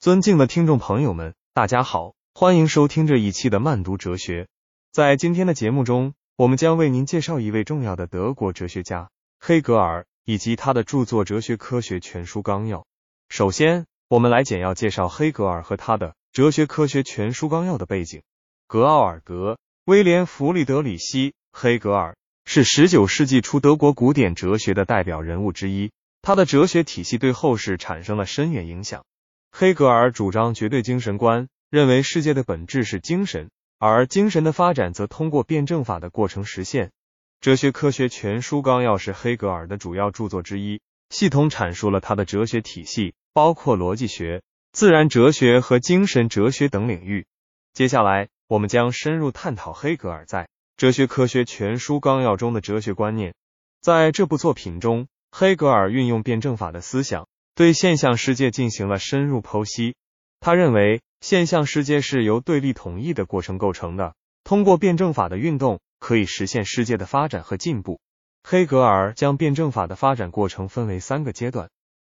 尊敬的听众朋友们，大家好，欢迎收听这一期的慢读哲学。在今天的节目中，我们将为您介绍一位重要的德国哲学家黑格尔以及他的著作《哲学科学全书纲要》。首先，我们来简要介绍黑格尔和他的《哲学科学全书纲要》的背景。格奥尔格·威廉·弗里德里希·黑格尔是十九世纪初德国古典哲学的代表人物之一，他的哲学体系对后世产生了深远影响。黑格尔主张绝对精神观，认为世界的本质是精神，而精神的发展则通过辩证法的过程实现。《哲学科学全书纲要》是黑格尔的主要著作之一，系统阐述了他的哲学体系，包括逻辑学、自然哲学和精神哲学等领域。接下来，我们将深入探讨黑格尔在《哲学科学全书纲要》中的哲学观念。在这部作品中，黑格尔运用辩证法的思想。对现象世界进行了深入剖析。他认为现象世界是由对立统一的过程构成的，通过辩证法的运动可以实现世界的发展和进步。黑格尔将辩证法的发展过程分为三个阶段：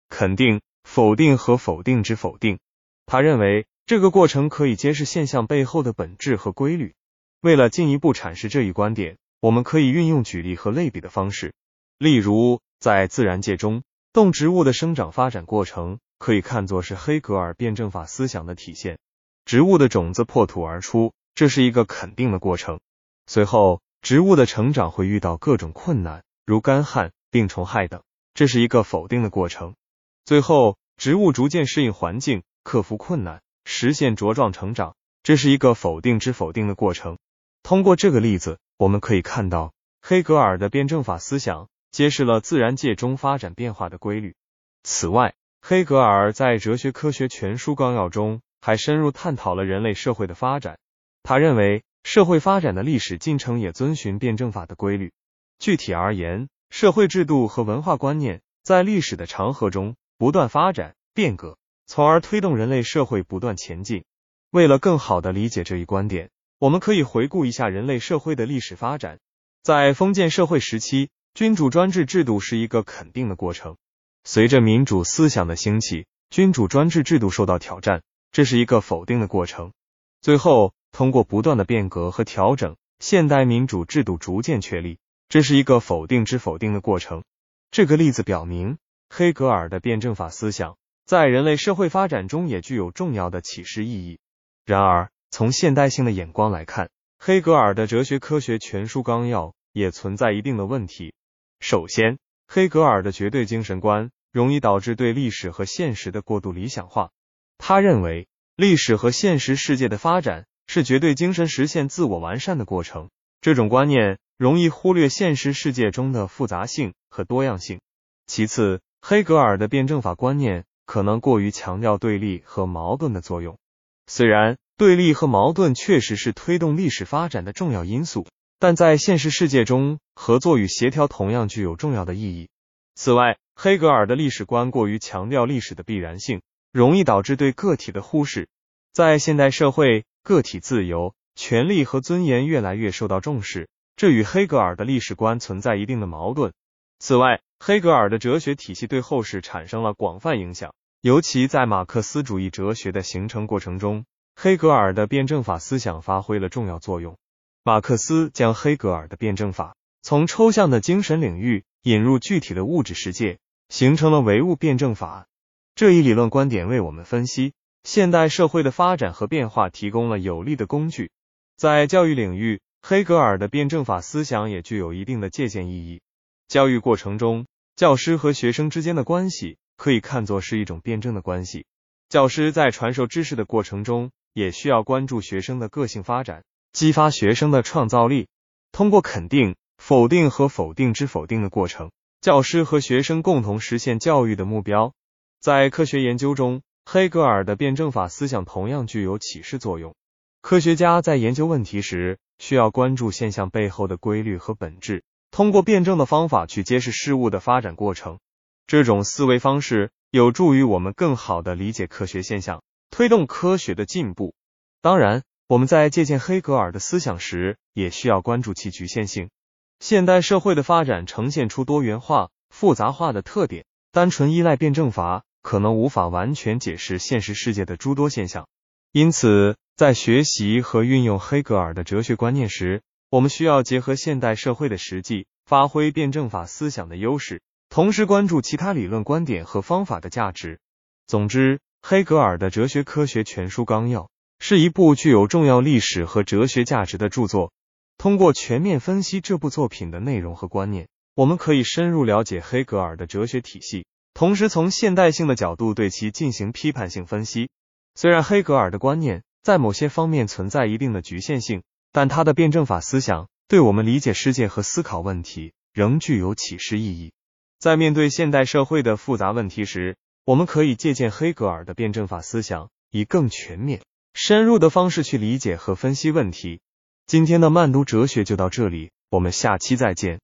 肯定、否定和否定之否定。他认为这个过程可以揭示现象背后的本质和规律。为了进一步阐释这一观点，我们可以运用举例和类比的方式，例如在自然界中。动植物的生长发展过程可以看作是黑格尔辩证法思想的体现。植物的种子破土而出，这是一个肯定的过程。随后，植物的成长会遇到各种困难，如干旱、病虫害等，这是一个否定的过程。最后，植物逐渐适应环境，克服困难，实现茁壮成长，这是一个否定之否定的过程。通过这个例子，我们可以看到黑格尔的辩证法思想。揭示了自然界中发展变化的规律。此外，黑格尔在《哲学科学全书纲要》中还深入探讨了人类社会的发展。他认为，社会发展的历史进程也遵循辩证法的规律。具体而言，社会制度和文化观念在历史的长河中不断发展变革，从而推动人类社会不断前进。为了更好的理解这一观点，我们可以回顾一下人类社会的历史发展。在封建社会时期。君主专制制度是一个肯定的过程。随着民主思想的兴起，君主专制制度受到挑战，这是一个否定的过程。最后，通过不断的变革和调整，现代民主制度逐渐确立，这是一个否定之否定的过程。这个例子表明，黑格尔的辩证法思想在人类社会发展中也具有重要的启示意义。然而，从现代性的眼光来看，黑格尔的《哲学科学全书纲要》也存在一定的问题。首先，黑格尔的绝对精神观容易导致对历史和现实的过度理想化。他认为，历史和现实世界的发展是绝对精神实现自我完善的过程。这种观念容易忽略现实世界中的复杂性和多样性。其次，黑格尔的辩证法观念可能过于强调对立和矛盾的作用。虽然对立和矛盾确实是推动历史发展的重要因素。但在现实世界中，合作与协调同样具有重要的意义。此外，黑格尔的历史观过于强调历史的必然性，容易导致对个体的忽视。在现代社会，个体自由、权利和尊严越来越受到重视，这与黑格尔的历史观存在一定的矛盾。此外，黑格尔的哲学体系对后世产生了广泛影响，尤其在马克思主义哲学的形成过程中，黑格尔的辩证法思想发挥了重要作用。马克思将黑格尔的辩证法从抽象的精神领域引入具体的物质世界，形成了唯物辩证法。这一理论观点为我们分析现代社会的发展和变化提供了有力的工具。在教育领域，黑格尔的辩证法思想也具有一定的借鉴意义。教育过程中，教师和学生之间的关系可以看作是一种辩证的关系。教师在传授知识的过程中，也需要关注学生的个性发展。激发学生的创造力，通过肯定、否定和否定之否定的过程，教师和学生共同实现教育的目标。在科学研究中，黑格尔的辩证法思想同样具有启示作用。科学家在研究问题时，需要关注现象背后的规律和本质，通过辩证的方法去揭示事物的发展过程。这种思维方式有助于我们更好地理解科学现象，推动科学的进步。当然。我们在借鉴黑格尔的思想时，也需要关注其局限性。现代社会的发展呈现出多元化、复杂化的特点，单纯依赖辩证法可能无法完全解释现实世界的诸多现象。因此，在学习和运用黑格尔的哲学观念时，我们需要结合现代社会的实际，发挥辩证法思想的优势，同时关注其他理论观点和方法的价值。总之，黑格尔的《哲学科学全书纲要》是一部具有重要历史和哲学价值的著作。通过全面分析这部作品的内容和观念，我们可以深入了解黑格尔的哲学体系，同时从现代性的角度对其进行批判性分析。虽然黑格尔的观念在某些方面存在一定的局限性，但他的辩证法思想对我们理解世界和思考问题仍具有启示意义。在面对现代社会的复杂问题时，我们可以借鉴黑格尔的辩证法思想，以更全面、深入的方式去理解和分析问题。今天的慢读哲学就到这里，我们下期再见。